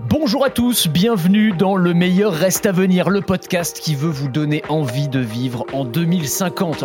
Bonjour à tous, bienvenue dans Le meilleur reste à venir, le podcast qui veut vous donner envie de vivre en 2050.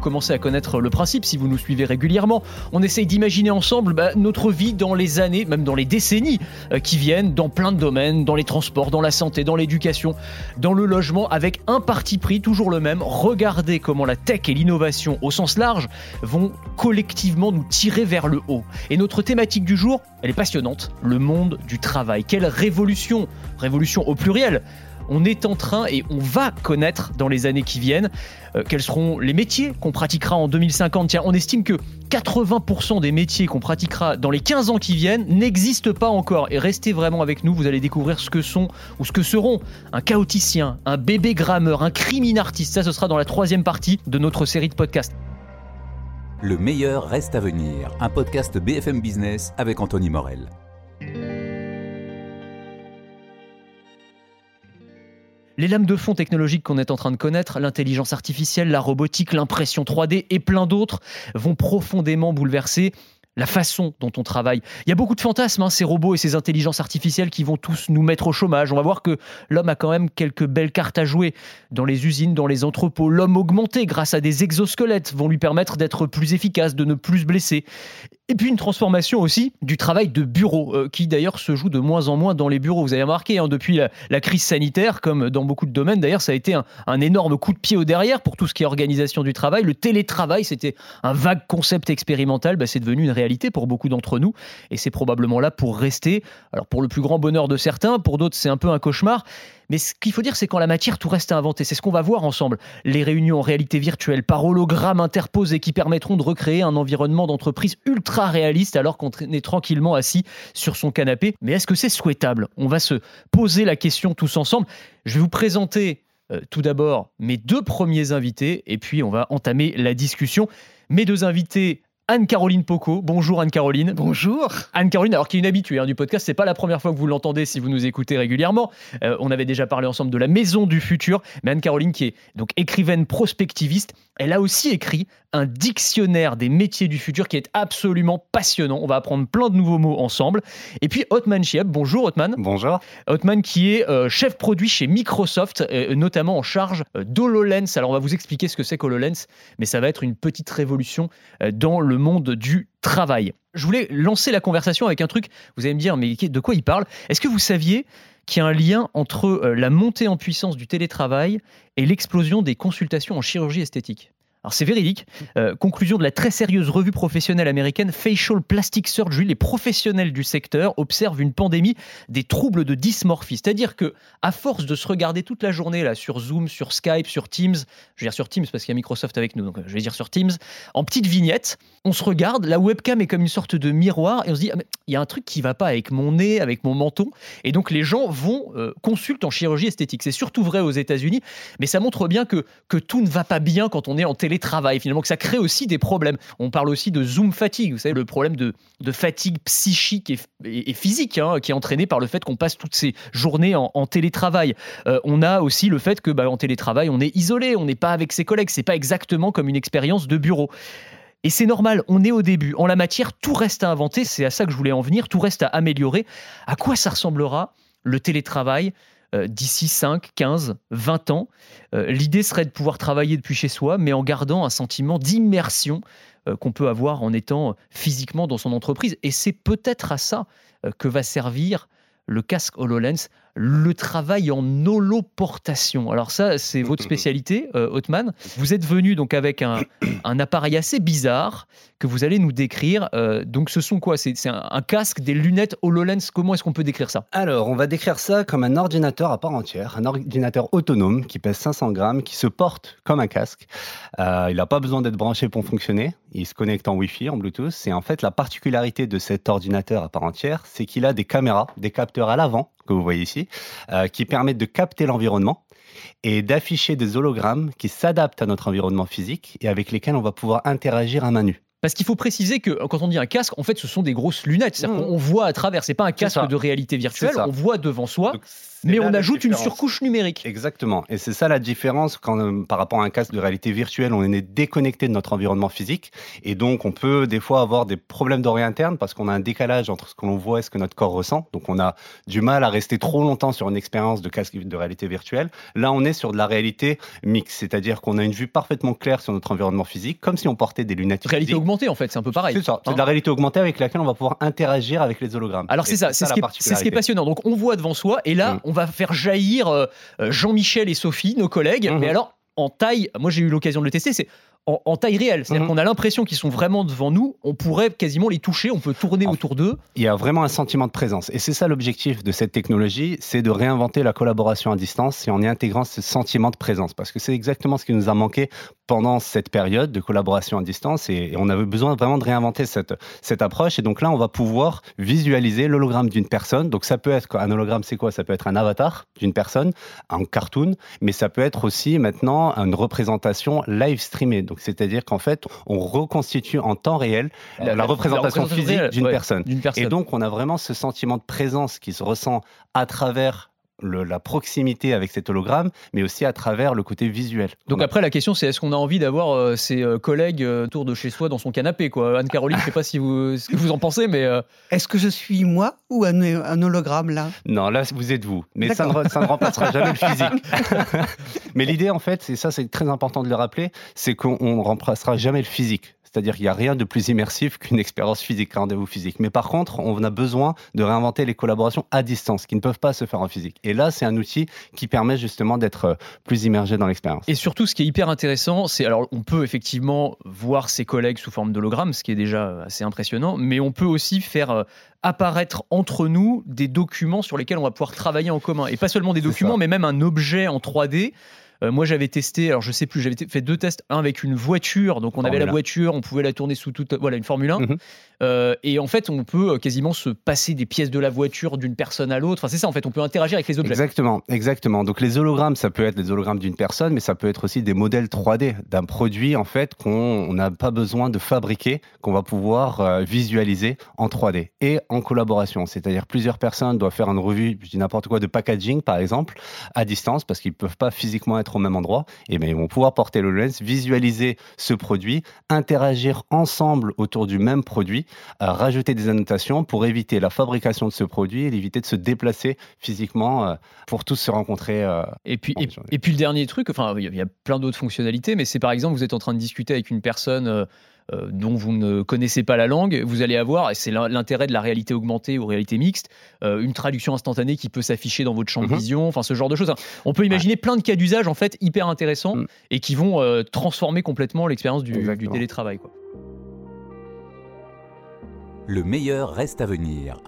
Commencez à connaître le principe si vous nous suivez régulièrement. On essaye d'imaginer ensemble bah, notre vie dans les années, même dans les décennies euh, qui viennent, dans plein de domaines, dans les transports, dans la santé, dans l'éducation, dans le logement, avec un parti pris toujours le même. Regardez comment la tech et l'innovation au sens large vont collectivement nous tirer vers le haut. Et notre thématique du jour, elle est passionnante, le monde du travail. Quelle révolution Révolution au pluriel on est en train et on va connaître dans les années qui viennent euh, quels seront les métiers qu'on pratiquera en 2050. Tiens, on estime que 80% des métiers qu'on pratiquera dans les 15 ans qui viennent n'existent pas encore. Et restez vraiment avec nous, vous allez découvrir ce que sont ou ce que seront un chaoticien, un bébé grammeur, un crimin artiste. Ça, ce sera dans la troisième partie de notre série de podcasts. Le meilleur reste à venir, un podcast BFM Business avec Anthony Morel. Les lames de fond technologiques qu'on est en train de connaître, l'intelligence artificielle, la robotique, l'impression 3D et plein d'autres vont profondément bouleverser la façon dont on travaille. Il y a beaucoup de fantasmes, hein, ces robots et ces intelligences artificielles qui vont tous nous mettre au chômage. On va voir que l'homme a quand même quelques belles cartes à jouer dans les usines, dans les entrepôts. L'homme augmenté grâce à des exosquelettes vont lui permettre d'être plus efficace, de ne plus se blesser. Et puis une transformation aussi du travail de bureau, euh, qui d'ailleurs se joue de moins en moins dans les bureaux. Vous avez remarqué, hein, depuis la, crise sanitaire, comme dans beaucoup de domaines, d'ailleurs, ça a été un, énorme coup de pied au derrière pour tout ce qui est organisation du travail. Le télétravail, c'était un vague concept expérimental, bah, c'est devenu une réalité pour beaucoup d'entre nous, et c'est probablement là pour rester. Alors pour le plus grand bonheur de certains, pour d'autres c'est un peu un cauchemar. Mais ce qu'il faut dire, c'est qu'en la matière, tout reste à inventer. C'est ce qu'on va voir ensemble. Les réunions en réalité virtuelle par hologramme interposé qui permettront de recréer un environnement d'entreprise ultra réaliste alors qu'on est tranquillement assis sur son canapé. Mais est-ce que c'est souhaitable? On va se poser la question tous ensemble. Je vais vous présenter euh, tout d'abord mes deux premiers invités et puis on va entamer la discussion. Mes deux invités Anne-Caroline Poco. Bonjour Anne-Caroline. Bonjour. Anne-Caroline, alors qui est une habituée hein, du podcast, c'est pas la première fois que vous l'entendez si vous nous écoutez régulièrement. Euh, on avait déjà parlé ensemble de la maison du futur, mais Anne-Caroline qui est donc écrivaine prospectiviste, elle a aussi écrit un dictionnaire des métiers du futur qui est absolument passionnant. On va apprendre plein de nouveaux mots ensemble. Et puis Otman Chiab. Bonjour Otman. Bonjour. Otman qui est euh, chef produit chez Microsoft, euh, notamment en charge d'HoloLens. Alors on va vous expliquer ce que c'est qu'HoloLens, mais ça va être une petite révolution dans le monde du travail. Je voulais lancer la conversation avec un truc, vous allez me dire, mais de quoi il parle? Est-ce que vous saviez qu'il y a un lien entre euh, la montée en puissance du télétravail et l'explosion des consultations en chirurgie esthétique? Alors c'est véridique. Euh, conclusion de la très sérieuse revue professionnelle américaine Facial Plastic Surgery, les professionnels du secteur observent une pandémie des troubles de dysmorphie. C'est-à-dire que à force de se regarder toute la journée là sur Zoom, sur Skype, sur Teams, je vais dire sur Teams parce qu'il y a Microsoft avec nous, donc je vais dire sur Teams, en petites vignettes, on se regarde, la webcam est comme une sorte de miroir et on se dit ah, il y a un truc qui va pas avec mon nez, avec mon menton, et donc les gens vont euh, consulter en chirurgie esthétique. C'est surtout vrai aux États-Unis, mais ça montre bien que que tout ne va pas bien quand on est en télé télétravail, finalement, que ça crée aussi des problèmes. On parle aussi de Zoom fatigue, vous savez, le problème de, fatigue psychique et, physique hein, qui est entraîné par le fait qu'on passe toutes ces journées en, télétravail. Euh, on a aussi le fait que bah, en télétravail, on est isolé, on n'est pas avec ses collègues, c'est pas exactement comme une expérience de bureau. Et c'est normal, on est au début. En la matière, tout reste à inventer, c'est à ça que je voulais en venir, tout reste à améliorer. À quoi ça ressemblera le télétravail euh, d'ici 5, 15, 20 ans. Euh, l'idée serait de pouvoir travailler depuis chez soi, mais en gardant un sentiment d'immersion euh, qu'on peut avoir en étant physiquement dans son entreprise. Et c'est peut-être à ça que va servir le casque HoloLens le travail en holoportation. Alors ça, c'est votre spécialité, euh, Vous êtes venu donc avec un, appareil assez bizarre que vous allez nous décrire. Euh, donc ce sont quoi? C'est un, casque, des lunettes HoloLens. Comment est-ce qu'on peut décrire ça? Alors, on va décrire ça comme un ordinateur à part entière, un ordinateur autonome qui pèse 500 grammes, qui se porte comme un casque. Euh, il n'a pas besoin d'être branché pour fonctionner. Il se connecte en Wi-Fi, en Bluetooth. Et en fait, la particularité de cet ordinateur à part entière, c'est qu'il a des caméras, des capteurs à l'avant que vous voyez ici, euh, qui permettent de capter l'environnement et d'afficher des hologrammes qui s'adaptent à notre environnement physique et avec lesquels on va pouvoir interagir à main nue. Parce qu'il faut préciser que quand on dit un casque, en fait, ce sont des grosses lunettes. Mmh. qu'on voit à travers. C'est pas un casque de réalité virtuelle. On voit devant soi, Donc, mais on ajoute une surcouche numérique. Exactement. Et c'est ça la différence quand, euh, par rapport à un casque de réalité virtuelle, on est déconnecté de notre environnement physique. Et donc, on peut des fois avoir des problèmes d'oreille interne parce qu'on a un décalage entre ce que l'on voit et ce que notre corps ressent. Donc, on a du mal à rester trop longtemps sur une expérience de casque de réalité virtuelle. Là, on est sur de la réalité mixte, c'est-à-dire qu'on a une vue parfaitement claire sur notre environnement physique, comme si on portait des lunettes Réalité physiques. Augmentée, en fait, c'est un peu pareil. C'est ça. C'est Hein de la réalité augmentée avec laquelle on va pouvoir interagir avec les hologrammes. Alors c'est ça, c'est ce, qui est- c'est ce qui est particularité. passionnant. Donc on voit devant soi, et là Mm. on va faire jaillir euh, euh, Jean-Michel et Sophie, nos collègues, Mhm. mais alors en taille, moi j'ai eu l'occasion de le tester, c'est en, en taille réelle. C'est-à-dire Mhm. qu'on a l'impression qu'ils sont vraiment devant nous, on pourrait quasiment les toucher, on peut tourner En- autour d'eux. Il y a vraiment un sentiment de présence. Et c'est ça l'objectif de cette technologie, c'est de réinventer la collaboration à distance et en y intégrant ce sentiment de présence. Parce que c'est exactement ce qui nous a manqué pendant cette période de collaboration à distance. Et, et on avait besoin vraiment de réinventer cette, cette approche. Et donc là, on va pouvoir visualiser l'hologramme d'une personne. Donc ça peut être, un hologramme, c'est quoi? Ça peut être un avatar d'une personne, un cartoon, mais ça peut être aussi maintenant une représentation live streamée. Donc c'est-à-dire qu'en fait, on reconstitue en temps réel la, la représentation physique réelle, d'une ouais, personne. D'une personne. Et donc, on a vraiment ce sentiment de présence qui se ressent à travers le- la proximité avec cet hologramme, mais aussi à travers le côté visuel. Donc après la question c'est est-ce qu'on a envie d'avoir euh, ses euh, collègues euh, autour de chez soi dans son canapé quoi? Anne-Caroline, je sais pas si vous, ce que vous en pensez, mais euh, Est-ce que je suis moi ou un, un hologramme là? Non, là, vous êtes vous. Mais ça ne, ça ne remplacera jamais le physique. mais l'idée, en fait, et ça, c'est très important de le rappeler, c'est qu'on ne remplacera jamais le physique. C'est-à-dire qu'il n'y a rien de plus immersif qu'une expérience physique, un rendez-vous physique. Mais par contre, on a besoin de réinventer les collaborations à distance, qui ne peuvent pas se faire en physique. Et là, c'est un outil qui permet justement d'être euh, plus immergé dans l'expérience. Et surtout, ce qui est hyper intéressant, c'est alors on peut effectivement voir ses collègues sous forme d'hologramme, ce qui est déjà assez impressionnant, mais on peut aussi faire euh, apparaître entre nous des documents sur lesquels on va pouvoir travailler en commun. Et pas seulement des documents, mais même un objet en 3D. Euh, moi, j'avais testé, alors je sais plus, j'avais fait deux tests, un avec une voiture, donc on avait la 1. voiture, on pouvait la tourner sous toute, voilà, une Formule 1, Mhm. Euh, et en fait, on peut euh, quasiment se passer des pièces de la voiture d'une personne à l'autre. Enfin, c'est ça, en fait, on peut interagir avec les objets. Exactement, exactement. Donc les hologrammes, ça peut être les hologrammes d'une personne, mais ça peut être aussi des modèles 3D d'un produit en fait qu'on on n'a pas besoin de fabriquer, qu'on va pouvoir euh, visualiser en 3D et en collaboration. C'est-à-dire plusieurs personnes doivent faire une revue, je dis n'importe quoi, de packaging par exemple, à distance parce qu'ils peuvent pas physiquement être au même endroit. Et bien ils vont pouvoir porter le lens, visualiser ce produit, interagir ensemble autour du même produit, euh, rajouter des annotations pour éviter la fabrication de ce produit et éviter de se déplacer physiquement euh, pour tous se rencontrer. euh, Et puis, et, puis le dernier truc, enfin, il y a- il y a plein d'autres fonctionnalités, mais c'est par exemple, vous êtes en train de discuter avec une personne dont vous ne connaissez pas la langue, vous allez avoir, et c'est l'in- l'intérêt de la réalité augmentée ou réalité mixte, euh, une traduction instantanée qui peut s'afficher dans votre champ de Mhm. vision, enfin ce genre de choses. On peut imaginer plein de cas d'usage en fait hyper intéressants Mhm. et qui vont euh, transformer complètement l'expérience du, télétravail. Quoi. Le meilleur reste à venir.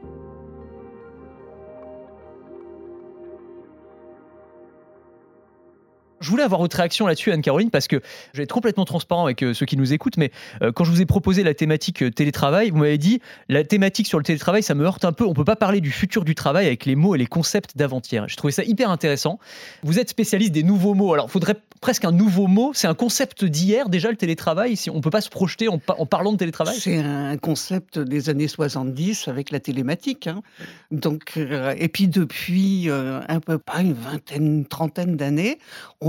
Je voulais avoir votre réaction là-dessus, Anne-Caroline, parce que je vais être complètement transparent avec euh, ceux qui nous écoutent, mais euh, quand je vous ai proposé la thématique euh, télétravail, vous m'avez dit la thématique sur le télétravail, ça me heurte un peu. On peut pas parler du futur du travail avec les mots et les concepts d'avant-hier. J'ai trouvé ça hyper intéressant. Vous êtes spécialiste des nouveaux mots. Alors, il faudrait presque un nouveau mot. C'est un concept d'hier déjà le télétravail. Si on peut pas se projeter en, pa- en parlant de télétravail? C'est un concept des années 70 avec la télématique. hein. Donc, et puis depuis un peu pas une vingtaine, trentaine d'années,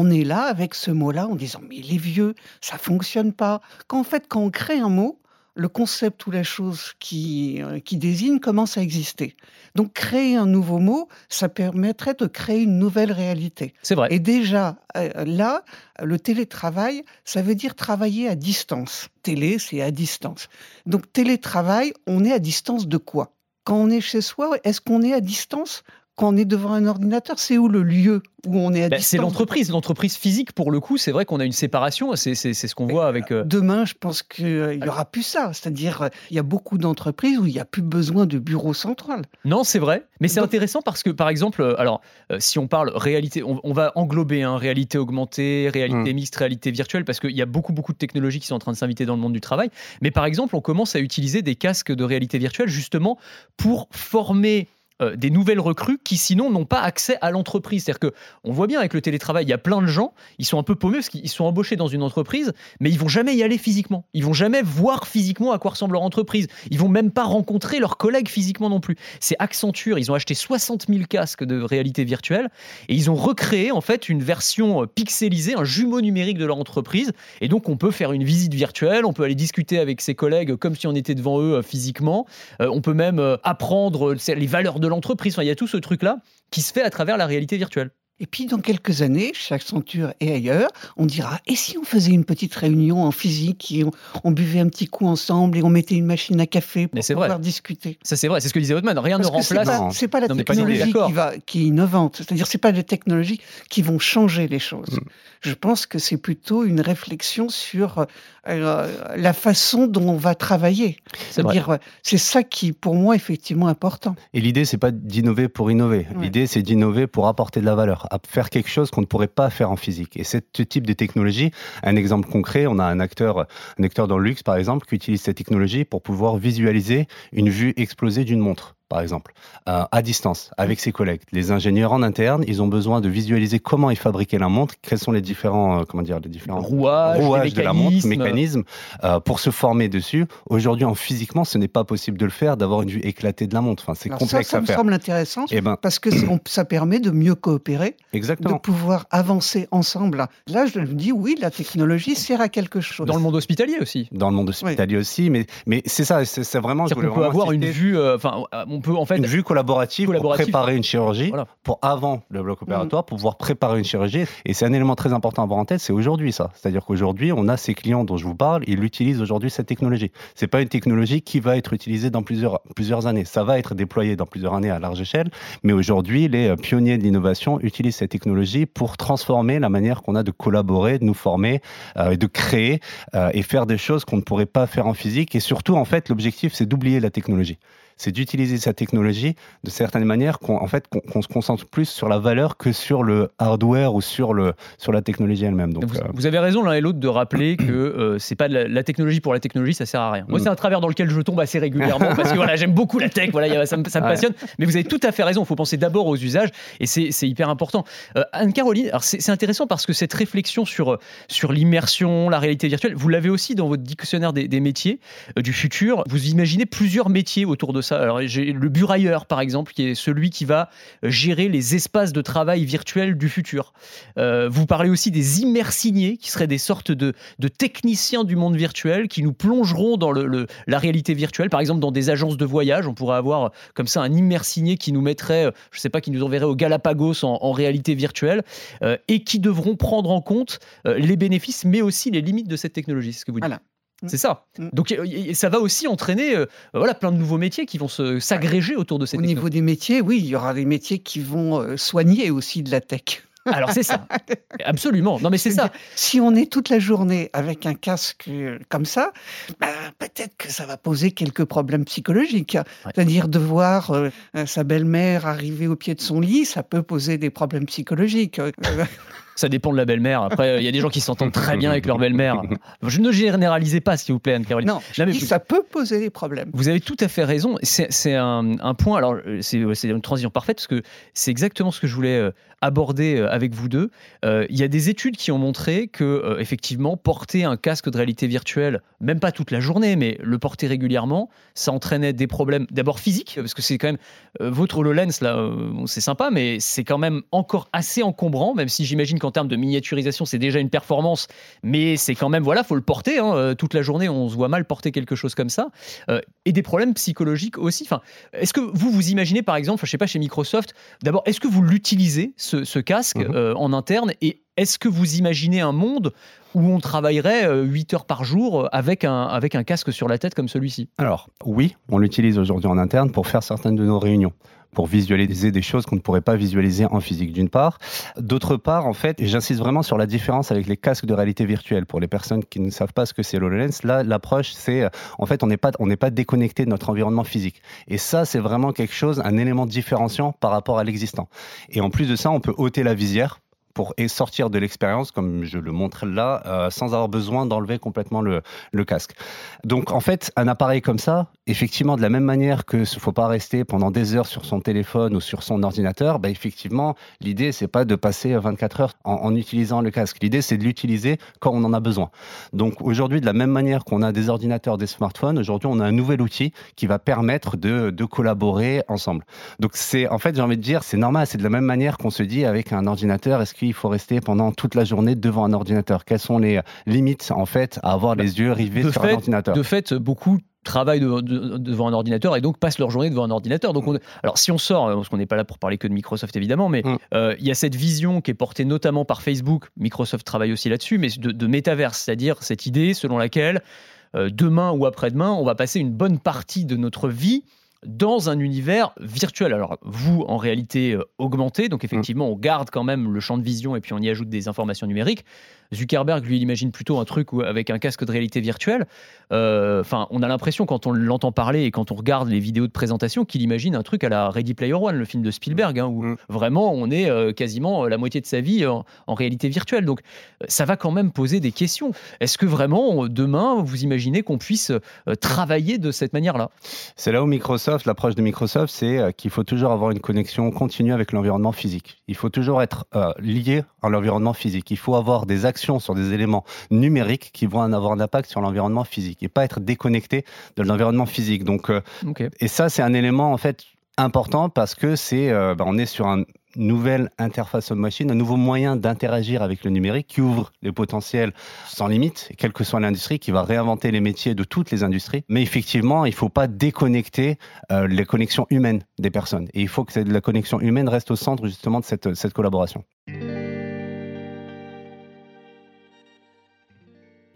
est là avec ce mot-là en disant mais il est vieux, ça fonctionne pas. Qu'en fait, quand on crée un mot, le concept ou la chose qui, euh, qui désigne commence à exister. Donc créer un nouveau mot, ça permettrait de créer une nouvelle réalité. C'est vrai. Et déjà, euh, là, le télétravail, ça veut dire travailler à distance. Télé, c'est à distance. Donc télétravail, on est à distance de quoi? Quand on est chez soi, est-ce qu'on est à distance? Quand on est devant un ordinateur, c'est où le lieu où on est à distance c'est l'entreprise, l'entreprise physique pour le coup. C'est vrai qu'on a une séparation. C'est c'est- c'est ce qu'on voit avec. euh, Demain, je pense qu'il n'y aura plus ça. C'est-à-dire, euh, il y a beaucoup d'entreprises où il n'y a plus besoin de bureau central. Non, c'est vrai, mais c'est Donc- intéressant parce que, par exemple, euh, alors, euh, si on parle réalité, on, on va englober hein, réalité augmentée, réalité Mm. mixte, réalité virtuelle, parce qu'il y a beaucoup, beaucoup de technologies qui sont en train de s'inviter dans le monde du travail. Mais par exemple, on commence à utiliser des casques de réalité virtuelle justement pour former euh, des nouvelles recrues qui sinon n'ont pas accès à l'entreprise. C'est-à-dire que on voit bien avec le télétravail, il y a plein de gens, ils sont un peu paumés parce qu'ils sont embauchés dans une entreprise, mais ils vont jamais y aller physiquement. Ils vont jamais voir physiquement à quoi ressemble leur entreprise. Ils vont même pas rencontrer leurs collègues physiquement non plus. C'est Accenture, ils ont acheté 60 000 casques de réalité virtuelle et ils ont recréé en fait une version euh, pixelisée, un jumeau numérique de leur entreprise. Et donc on peut faire une visite virtuelle, on peut aller discuter avec ses collègues comme si on était devant eux euh, physiquement. On peut même apprendre les valeurs de l'entreprise. Il y a tout ce truc-là qui se fait à travers la réalité virtuelle. Et puis, dans quelques années, chez Accenture et ailleurs, on dira Et si on faisait une petite réunion en physique, et on, buvait un petit coup ensemble et on mettait une machine à café pour pouvoir discuter? Ça, c'est vrai, c'est ce que disait Otman. Rien ne remplace. C'est pas, pas, la technologie qui, va, qui est innovante. C'est-à-dire, c'est pas les technologies qui vont changer les choses. Mm. Je pense que c'est plutôt une réflexion sur euh, la façon dont on va travailler. C'est-à-dire, c'est ça qui, pour moi, effectivement important. Et l'idée, c'est pas d'innover pour innover. L'idée, c'est d'innover pour apporter de la valeur à faire quelque chose qu'on ne pourrait pas faire en physique. Et ce type de technologie, un exemple concret, on a un acteur, un acteur dans le luxe par exemple, qui utilise cette technologie pour pouvoir visualiser une vue explosée d'une montre par exemple, euh, à distance, avec ses collègues. Les ingénieurs en interne, ils ont besoin de visualiser comment ils fabriquaient la montre, quels sont les différents, euh, comment dire, les différents rouages, de la montre, mécanismes, euh, pour se former dessus. Aujourd'hui, en physiquement, ce n'est pas possible de le faire, d'avoir une vue éclatée de la montre. Enfin, c'est complexe ça, ça à faire. Ça me semble intéressant, eh ben, parce que ça permet de mieux coopérer, Exactement. de pouvoir avancer ensemble. Là, je me dis, oui, la technologie sert à quelque chose. Dans le monde hospitalier aussi. Dans le monde hospitalier aussi, mais, mais c'est ça, c'est vraiment... Je on peut avoir une vue, enfin, en fait une vue collaborative, pour préparer une chirurgie, pour avant le bloc opératoire, pour pouvoir préparer une chirurgie. Et c'est un élément très important à avoir en tête, c'est aujourd'hui ça. C'est-à-dire qu'aujourd'hui, on a ces clients dont je vous parle, ils utilisent aujourd'hui cette technologie. C'est pas une technologie qui va être utilisée dans plusieurs, plusieurs années. Ça va être déployé dans plusieurs années à large échelle, mais aujourd'hui, les euh, pionniers de l'innovation utilisent cette technologie pour transformer la manière qu'on a de collaborer, de nous former, euh, de créer euh, et faire des choses qu'on ne pourrait pas faire en physique. Et surtout, en fait, l'objectif, c'est d'oublier la technologie c'est d'utiliser sa technologie de certaines manières qu'on en fait, qu'on se concentre plus sur la valeur que sur le hardware ou sur, le, sur la technologie elle-même. Donc, vous, euh, avez raison l'un et l'autre de rappeler que euh, c'est pas la, technologie pour la technologie, ça sert à rien. Moi, c'est un travers dans lequel je tombe assez régulièrement parce que voilà, j'aime beaucoup la tech, voilà, ça, me, ça me passionne. Mais vous avez tout à fait raison, il faut penser d'abord aux usages et c'est hyper important. Euh, Anne-Caroline, c'est intéressant parce que cette réflexion sur, sur l'immersion, la réalité virtuelle, vous l'avez aussi dans votre dictionnaire des, des métiers du futur. Vous imaginez plusieurs métiers autour de ça. Alors, j'ai le burailleur, par exemple, qui est celui qui va euh, gérer les espaces de travail virtuels du futur. Euh, vous parlez aussi des immersignés, qui seraient des sortes de, techniciens du monde virtuel qui nous plongeront dans la réalité virtuelle. Par exemple, dans des agences de voyage, on pourrait avoir comme ça un immersigné qui nous mettrait, je ne sais pas, qui nous enverrait au Galapagos en, réalité virtuelle euh, et qui devront prendre en compte les bénéfices, mais aussi les limites de cette technologie. Ce que vous dites. Mm. C'est ça. Mm. Donc ça va aussi entraîner euh, voilà, plein de nouveaux métiers qui vont s'agréger autour de cette Au niveau des métiers, oui, il y aura des métiers qui vont euh, soigner aussi de la tech. Alors c'est ça, absolument. Non mais c'est ça. Si on est toute la journée avec un casque euh, comme ça, bah, peut-être que ça va poser quelques problèmes psychologiques. C'est-à-dire de voir sa belle-mère arriver au pied de son lit, ça peut poser des problèmes psychologiques. Ça dépend de la belle-mère. Après, il y a des gens qui s'entendent très bien avec leur belle-mère. Je ne généralisez pas, s'il vous plaît, Anne-Caroline. Non, ça peut poser des problèmes. Vous avez tout à fait raison. C'est un, point, alors c'est une transition parfaite, parce que c'est exactement ce que je voulais euh, aborder euh, avec vous deux. Euh, il y a des études qui ont montré que, effectivement, porter un casque de réalité virtuelle, même pas toute la journée, mais le porter régulièrement, ça entraînait des problèmes, d'abord physiques, parce que c'est quand même, votre HoloLens, là, c'est sympa, mais c'est quand même encore assez encombrant, même si j'imagine en termes de miniaturisation, c'est déjà une performance, mais c'est quand même, voilà, faut le porter. Hein. Euh, toute la journée, on se voit mal porter quelque chose comme ça. Euh, et des problèmes psychologiques aussi. Enfin, est-ce que vous vous imaginez, par exemple, je sais pas, chez Microsoft, d'abord, est-ce que vous l'utilisez, ce, casque, mhm. euh, en interne? Et est-ce que vous imaginez un monde où on travaillerait 8 heures par jour avec un, avec un casque sur la tête comme celui-ci? Alors, oui, on l'utilise aujourd'hui en interne pour faire certaines de nos réunions pour visualiser des choses qu'on ne pourrait pas visualiser en physique d'une part. D'autre part, en fait, et j'insiste vraiment sur la différence avec les casques de réalité virtuelle. Pour les personnes qui ne savent pas ce que c'est l'HoloLens, là, l'approche, c'est en fait, on n'est pas, on n'est pas déconnecté de notre environnement physique. Et ça, c'est vraiment quelque chose, un élément différenciant par rapport à l'existant. Et en plus de ça, on peut ôter la visière pour sortir de l'expérience, comme je le montre là, euh, sans avoir besoin d'enlever complètement le, casque. Donc en fait, un appareil comme ça, effectivement, de la même manière que ne faut pas rester pendant des heures sur son téléphone ou sur son ordinateur, bah, effectivement, l'idée, c'est pas de passer 24 heures en, utilisant le casque. L'idée, c'est de l'utiliser quand on en a besoin. Donc aujourd'hui, de la même manière qu'on a des ordinateurs, des smartphones, aujourd'hui, on a un nouvel outil qui va permettre de, de collaborer ensemble. Donc c'est, en fait, j'ai envie de dire, c'est normal, c'est de la même manière qu'on se dit avec un ordinateur, est-ce qu'il faut rester pendant toute la journée devant un ordinateur Quelles sont les limites, en fait, à avoir les yeux rivés sur un ordinateur De fait, beaucoup travaillent devant un ordinateur et donc passent leur journée devant un ordinateur. Donc alors si on sort, parce qu'on n'est pas là pour parler que de Microsoft évidemment, mais mm. euh, il y a cette vision qui est portée notamment par Facebook, Microsoft travaille aussi là-dessus, mais de, de métaverse, c'est-à-dire cette idée selon laquelle euh, demain ou après-demain, on va passer une bonne partie de notre vie dans un univers virtuel. Alors, vous, en réalité, euh, augmenté, donc effectivement, on garde quand même le champ de vision et puis on y ajoute des informations numériques. Zuckerberg, lui, il imagine plutôt un truc avec un casque de réalité virtuelle. Euh, enfin, on a l'impression, quand on l'entend parler et quand on regarde les vidéos de présentation, qu'il imagine un truc à la Ready Player One, le film de Spielberg, hein, où mm. vraiment on est euh, quasiment la moitié de sa vie en, réalité virtuelle. Donc, ça va quand même poser des questions. Est-ce que vraiment, demain, vous imaginez qu'on puisse travailler de cette manière-là? C'est là où Microsoft l'approche de Microsoft, c'est euh, qu'il faut toujours avoir une connexion continue avec l'environnement physique. Il faut toujours être euh, lié à l'environnement physique. Il faut avoir des actions sur des éléments numériques qui vont avoir un impact sur l'environnement physique et pas être déconnecté de l'environnement physique. Donc, euh, et ça, c'est un élément en fait important parce que c'est, bah, on est sur un nouvelle interface homme-machine, un nouveau moyen d'interagir avec le numérique qui ouvre les potentiels sans limite, quelle que soit l'industrie, qui va réinventer les métiers de toutes les industries. Mais effectivement, il ne faut pas déconnecter euh, les connexions humaines des personnes. Et il faut que la connexion humaine reste au centre justement de cette, cette collaboration.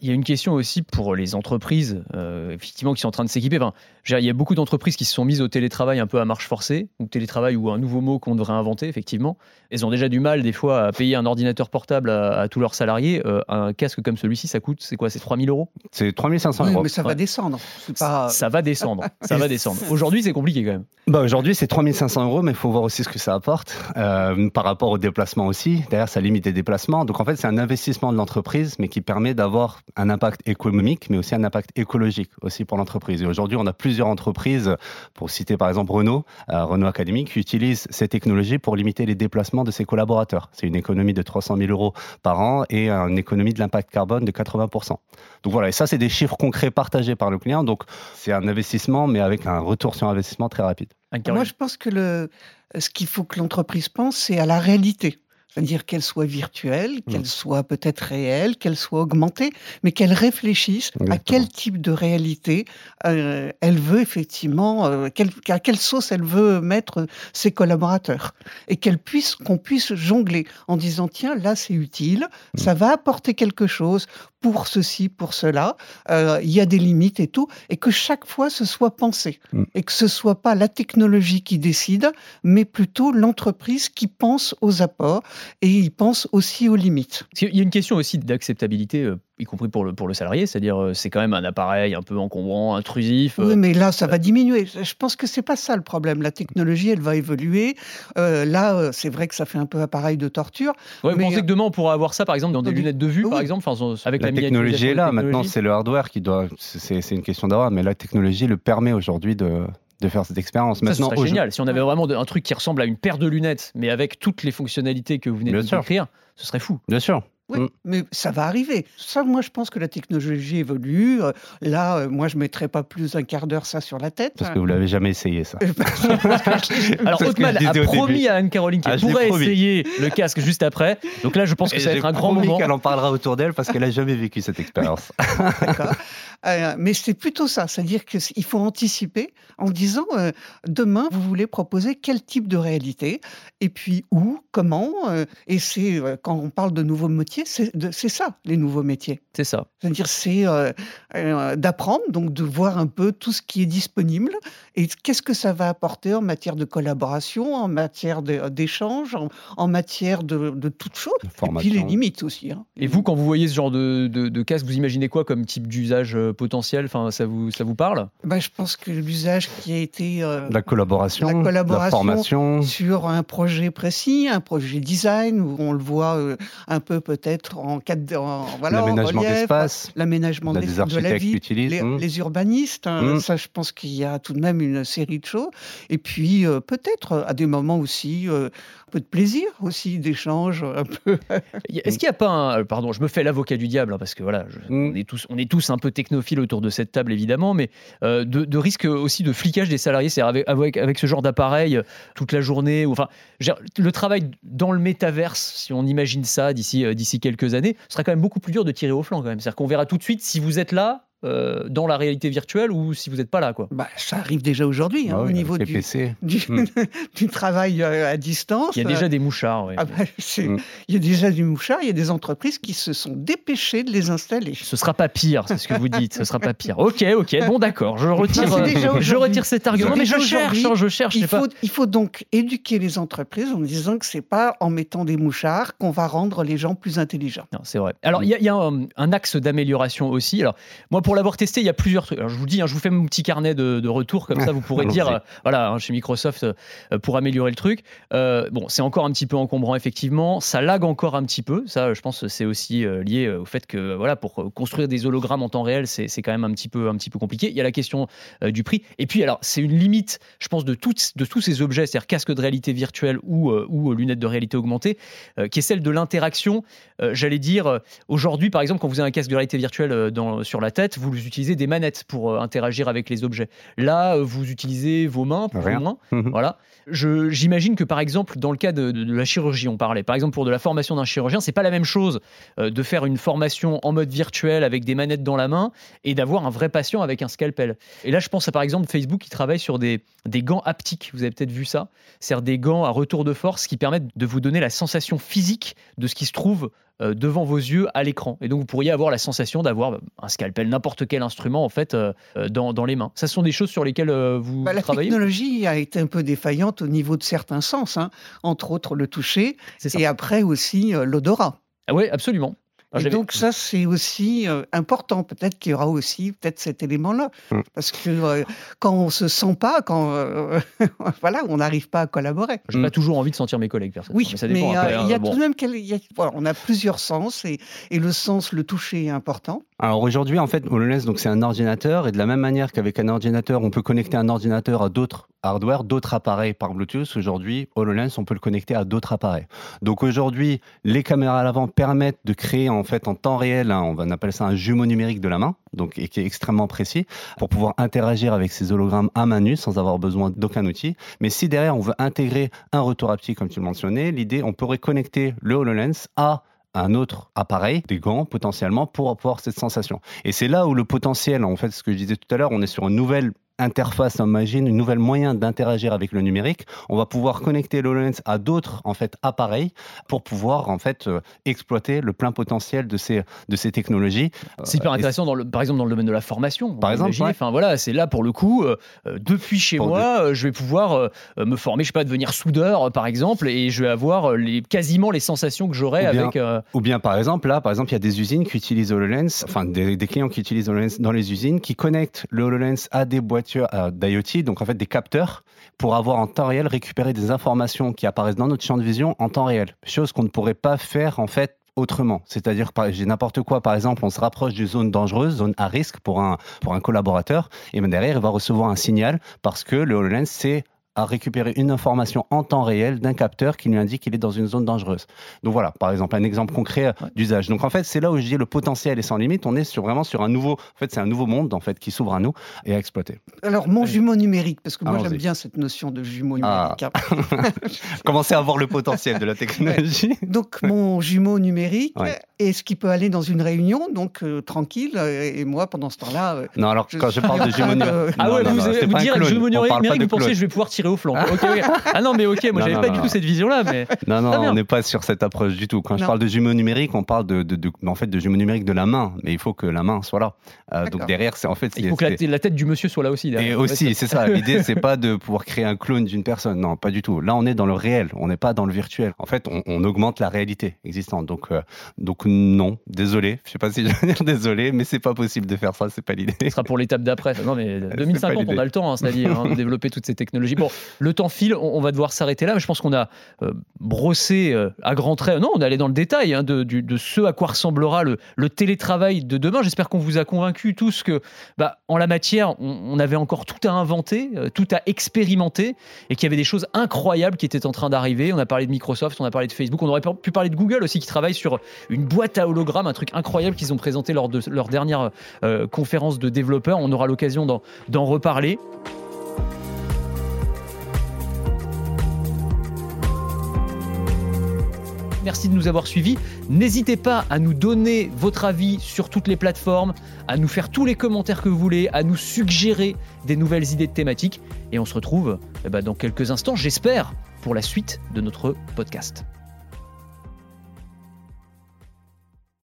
Il y a une question aussi pour les entreprises, euh, effectivement, qui sont en train de s'équiper. Enfin, il y a beaucoup d'entreprises qui se sont mises au télétravail un peu à marche forcée, ou télétravail ou un nouveau mot qu'on devrait inventer, effectivement. Elles ont déjà du mal, des fois, à payer un ordinateur portable à, tous leurs salariés. Euh, un casque comme celui-ci, ça coûte, c'est quoi C'est 3000 euros? C'est 3500 oui, euros. mais ça va descendre. Ça, va descendre. ça va descendre. Aujourd'hui, c'est compliqué quand même. Bah, Aujourd'hui, c'est 3500 euros, mais il faut voir aussi ce que ça apporte euh, par rapport aux déplacements aussi. Derrière, ça limite les déplacements. Donc, en fait, c'est un investissement de l'entreprise, mais qui permet d'avoir un impact économique, mais aussi un impact écologique aussi pour l'entreprise. Et aujourd'hui, on a plusieurs entreprises, pour citer par exemple Renault, euh, Renault Academy, qui utilisent ces technologies pour limiter les déplacements de ses collaborateurs. C'est une économie de 300 000 euros par an et une économie de l'impact carbone de 80%. Donc voilà, et ça, c'est des chiffres concrets partagés par le client. Donc c'est un investissement, mais avec un retour sur investissement très rapide. Moi, je pense que le, ce qu'il faut que l'entreprise pense, c'est à la réalité c'est-à-dire qu'elle soit virtuelle, mmh. qu'elle soit peut-être réelle, qu'elle soit augmentée, mais qu'elle réfléchisse à quel type de réalité euh, elle veut effectivement, euh, à quelle sauce elle veut mettre ses collaborateurs, et qu'elle puisse, qu'on puisse jongler en disant tiens là c'est utile, mmh. ça va apporter quelque chose pour ceci, pour cela, euh, il y a des limites et tout, et que chaque fois ce soit pensé, mmh. et que ce soit pas la technologie qui décide, mais plutôt l'entreprise qui pense aux apports et il pense aussi aux limites. Il y a une question aussi d'acceptabilité, euh, y compris pour le, pour le salarié, c'est-à-dire euh, c'est quand même un appareil un peu encombrant, intrusif. Oui, euh, mais là, ça va diminuer. Je pense que c'est pas ça le problème. La technologie, elle va évoluer. là, c'est vrai que ça fait un peu appareil de torture. Ouais, mais... Vous pensez que demain, on pourra avoir ça, par exemple, dans des lunettes de vue, par exemple, avec la, la technologie est là. Maintenant, c'est le hardware qui doit. C'est une question d'avoir, mais la technologie le permet aujourd'hui de de faire cette expérience. Maintenant, serait génial. Si on avait vraiment un truc qui ressemble à une paire de lunettes, mais avec toutes les fonctionnalités que vous venez de décrire, ce serait fou. Bien sûr. Oui, mm. mais ça va arriver. Ça, moi, je pense que la technologie évolue. Euh, là, euh, moi, je ne mettrais pas plus d'un quart d'heure ça sur la tête. Parce que vous l'avez jamais essayé, ça. Alors, Otman a promis à Anne-Caroline qu'elle ah, pourrait essayer le casque juste après. Donc là, je pense que ça va être un grand moment. qu'elle en parlera autour d'elle parce qu'elle n'a jamais vécu cette expérience. D'accord. Euh, mais c'est plutôt ça, c'est-à-dire qu'il faut anticiper en disant euh, demain vous voulez proposer quel type de réalité? Et puis où, comment? Euh, et c'est quand on parle de nouveaux métiers, c'est ça les nouveaux métiers. C'est ça. C'est-à-dire c'est euh, d'apprendre, donc de voir un peu tout ce qui est disponible et qu'est-ce que ça va apporter en matière de collaboration, en matière d'échange, en, en, matière de, de toutes choses, et puis les limites aussi. Hein. Et vous, quand vous voyez ce genre de, de, de casque, vous imaginez quoi comme type d'usage euh, potentiel? Enfin, ça, vous, ça vous parle? Ben, Je pense que l'usage qui a été... Euh, la collaboration, la, collaboration la formation. Sur un projet précis, un projet design, où on le voit euh, un peu peut-être en cadre... Voilà, l'aménagement d'espace, l'aménagement de, de la vie, les, les, urbanistes, hein, hmm. ça je pense qu'il y a tout de même une série de choses. Et puis peut-être à des moments aussi un peu de plaisir aussi, d'échange un peu. Est-ce qu'il n'y a pas un... Pardon, je me fais l'avocat du diable, hein, parce que voilà, mm. on, est tous, on est tous un peu technophiles autour de cette table, évidemment, mais euh, de, risque aussi de flicage des salariés, c'est avec, avec, avec, ce genre d'appareil euh, toute la journée. Ou, enfin, le travail dans le métaverse, si on imagine ça d'ici euh, d'ici quelques années, sera quand même beaucoup plus dur de tirer au flanc quand même. C'est-à-dire qu'on verra tout de suite si vous êtes là, euh, dans la réalité virtuelle ou si vous n'êtes pas là. Quoi. Bah, ça arrive déjà aujourd'hui hein, ah au niveau du, du, hmm. du, travail euh, à distance. Il y a déjà des mouchards. Ah bah, hmm. Il y a déjà des mouchards, il y a des entreprises qui se sont dépêchées de les installer. Ce sera pas pire, c'est ce que vous dites. Ce sera pas pire. Ok, ok, bon d'accord, je retire, euh, je retire cet argument. Mais je cherche, hein, je cherche. Il faut, il faut donc éduquer les entreprises en disant que c'est pas en mettant des mouchards qu'on va rendre les gens plus intelligents. C'est vrai. Alors il y a, y a un, un, axe d'amélioration aussi. Alors moi pour l'avoir testé, il y a plusieurs trucs. Alors, je vous dis, hein, je vous fais mon petit carnet de, retour, comme ça vous pourrez dire, euh, voilà, hein, chez Microsoft, euh, pour améliorer le truc. Euh, bon, c'est encore un petit peu encombrant, effectivement. Ça lag encore un petit peu. Ça, je pense, c'est aussi lié au fait que, voilà, pour construire des hologrammes en temps réel, c'est quand même un petit, peu, un petit peu compliqué. Il y a la question du prix. Et puis, alors, c'est une limite, je pense, de, toutes, de tous ces objets, c'est-à-dire casque de réalité virtuelle ou, ou lunettes de réalité augmentée, qui est celle de l'interaction. J'allais dire, aujourd'hui, par exemple, quand vous avez un casque de réalité virtuelle dans, sur la tête, vous l'utilisez des manettes pour euh, interagir avec les objets. Là, euh, vous utilisez vos mains pour Rien. moins. Mhm. voilà. J'imagine que par exemple, dans le cas de, la chirurgie, on parlait. Par exemple, pour de la formation d'un chirurgien, c'est pas la même chose euh, de faire une formation en mode virtuel avec des manettes dans la main et d'avoir un vrai patient avec un scalpel. Et là, je pense à par exemple Facebook qui travaille sur des, des gants haptiques. Vous avez peut-être vu ça. C'est-à-dire des gants à retour de force qui permettent de vous donner la sensation physique de ce qui se trouve euh, devant vos yeux à l'écran. Et donc vous pourriez avoir la sensation d'avoir un scalpel, n'importe quel instrument en fait euh, euh, dans, dans, les mains. Ça sont des choses sur lesquelles vous bah, travaillez La technologie a été un peu défaillante au niveau de certains sens, hein. entre autres le toucher et après aussi l'odorat. Ah oui, absolument. Et donc ça, c'est aussi euh, important. Peut-être qu'il y aura aussi peut-être cet élément-là, hum. parce que euh, quand on se sent pas, quand euh, voilà, on n'arrive pas à collaborer. J'ai pas toujours envie de sentir mes collègues. Oui, mais, il y a hein, tout de même, on a plusieurs sens et, et, le sens, le toucher est important. Alors aujourd'hui, en fait, HoloLens, donc c'est un ordinateur et de la même manière qu'avec un ordinateur, on peut connecter un ordinateur à d'autres hardware, d'autres appareils par Bluetooth. Aujourd'hui, HoloLens, on peut le connecter à d'autres appareils. Donc aujourd'hui, les caméras à l'avant permettent de créer en fait en temps réel, hein, on appelle ça un jumeau numérique de la main, donc et qui est extrêmement précis pour pouvoir interagir avec ces hologrammes à main nue sans avoir besoin d'aucun outil. Mais si derrière on veut intégrer un retour haptique comme tu le mentionnais, l'idée, on pourrait connecter le HoloLens à un autre appareil, des gants potentiellement, pour avoir cette sensation. Et c'est là où le potentiel, en fait, ce que je disais tout à l'heure, on est sur une nouvelle interface, imagine, une nouvelle moyen d'interagir avec le numérique. On va pouvoir connecter l'HoloLens à d'autres en fait appareils pour pouvoir en fait euh, exploiter le plein potentiel de ces de ces technologies. C'est hyper euh, intéressant dans le, par exemple dans le domaine de la formation. Par exemple, enfin voilà, c'est là pour le coup euh, depuis chez moi, je vais pouvoir me former, je sais pas, devenir soudeur par exemple, et je vais avoir les quasiment les sensations que j'aurais avec. Ou bien par exemple là, par exemple, il y a des usines qui utilisent HoloLens, enfin des, des clients qui utilisent HoloLens dans les usines, qui connectent le HoloLens à des boîtes euh, d'IoT, donc en fait des capteurs, pour avoir en temps réel récupéré des informations qui apparaissent dans notre champ de vision en temps réel. Chose qu'on ne pourrait pas faire en fait autrement. C'est-à-dire, j'ai n'importe quoi, par exemple, on se rapproche d'une zone dangereuse, zone à risque pour un, pour un collaborateur, et ben derrière, il va recevoir un signal parce que le HoloLens, c'est à récupérer une information en temps réel d'un capteur qui lui indique qu'il est dans une zone dangereuse. Donc voilà, par exemple, un exemple concret d'usage. Donc en fait, c'est là où je dis le potentiel est sans limite. On est sur, vraiment sur un nouveau, en fait, c'est un nouveau monde en fait qui s'ouvre à nous et à exploiter. Alors mon jumeau numérique, parce que moi j'aime bien cette notion de jumeau ah. numérique. Ah. Commencer à voir le potentiel de la technologie. Donc mon jumeau numérique, est-ce qu'il peut aller dans une réunion, donc euh, tranquille, euh, et moi pendant ce temps-là. Euh, non, alors quand je parle de jumeau numérique, ah ouais, vous, vous dire jumeau numérique, vous pensez je vais pouvoir tirer tirer au flanc. Ah non, mais ok, moi, j'avais pas du tout cette vision-là. Mais... Non, non, on n'est pas sur cette approche du tout. Quand je parle de jumeaux numériques, on parle de, de, en fait, de jumeaux numériques de la main, mais il faut que la main soit là. Euh, donc derrière, c'est en fait. Il faut que la, tête du monsieur soit là aussi. Et aussi, c'est ça. L'idée, c'est pas de pouvoir créer un clone d'une personne. Non, pas du tout. Là, on est dans le réel. On n'est pas dans le virtuel. En fait, on, augmente la réalité existante. Donc, euh, donc non, désolé. Je sais pas si je vais dire désolé, mais c'est pas possible de faire ça. C'est pas l'idée. Ce sera pour l'étape d'après. Non, mais 2050, on a le temps, hein, c'est-à-dire hein, de développer toutes ces technologies. Bon, le temps file. On, va devoir s'arrêter là. Mais je pense qu'on a euh, brossé à grands traits. Non, on est allé dans le détail hein, de, ce à quoi ressemblera le, télétravail de demain. J'espère qu'on vous a convaincu tous que, bah, en la matière, on, avait encore tout à inventer, euh, tout à expérimenter, et qu'il y avait des choses incroyables qui étaient en train d'arriver. On a parlé de Microsoft, on a parlé de Facebook, on aurait pu parler de Google aussi, qui travaille sur une boîte à hologramme, un truc incroyable qu'ils ont présenté lors de leur dernière euh, conférence de développeurs. On aura l'occasion d'en reparler. Merci de nous avoir suivis. N'hésitez pas à nous donner votre avis sur toutes les plateformes, à nous faire tous les commentaires que vous voulez, à nous suggérer des nouvelles idées de thématiques. Et on se retrouve eh ben, dans quelques instants, j'espère, pour la suite de notre podcast.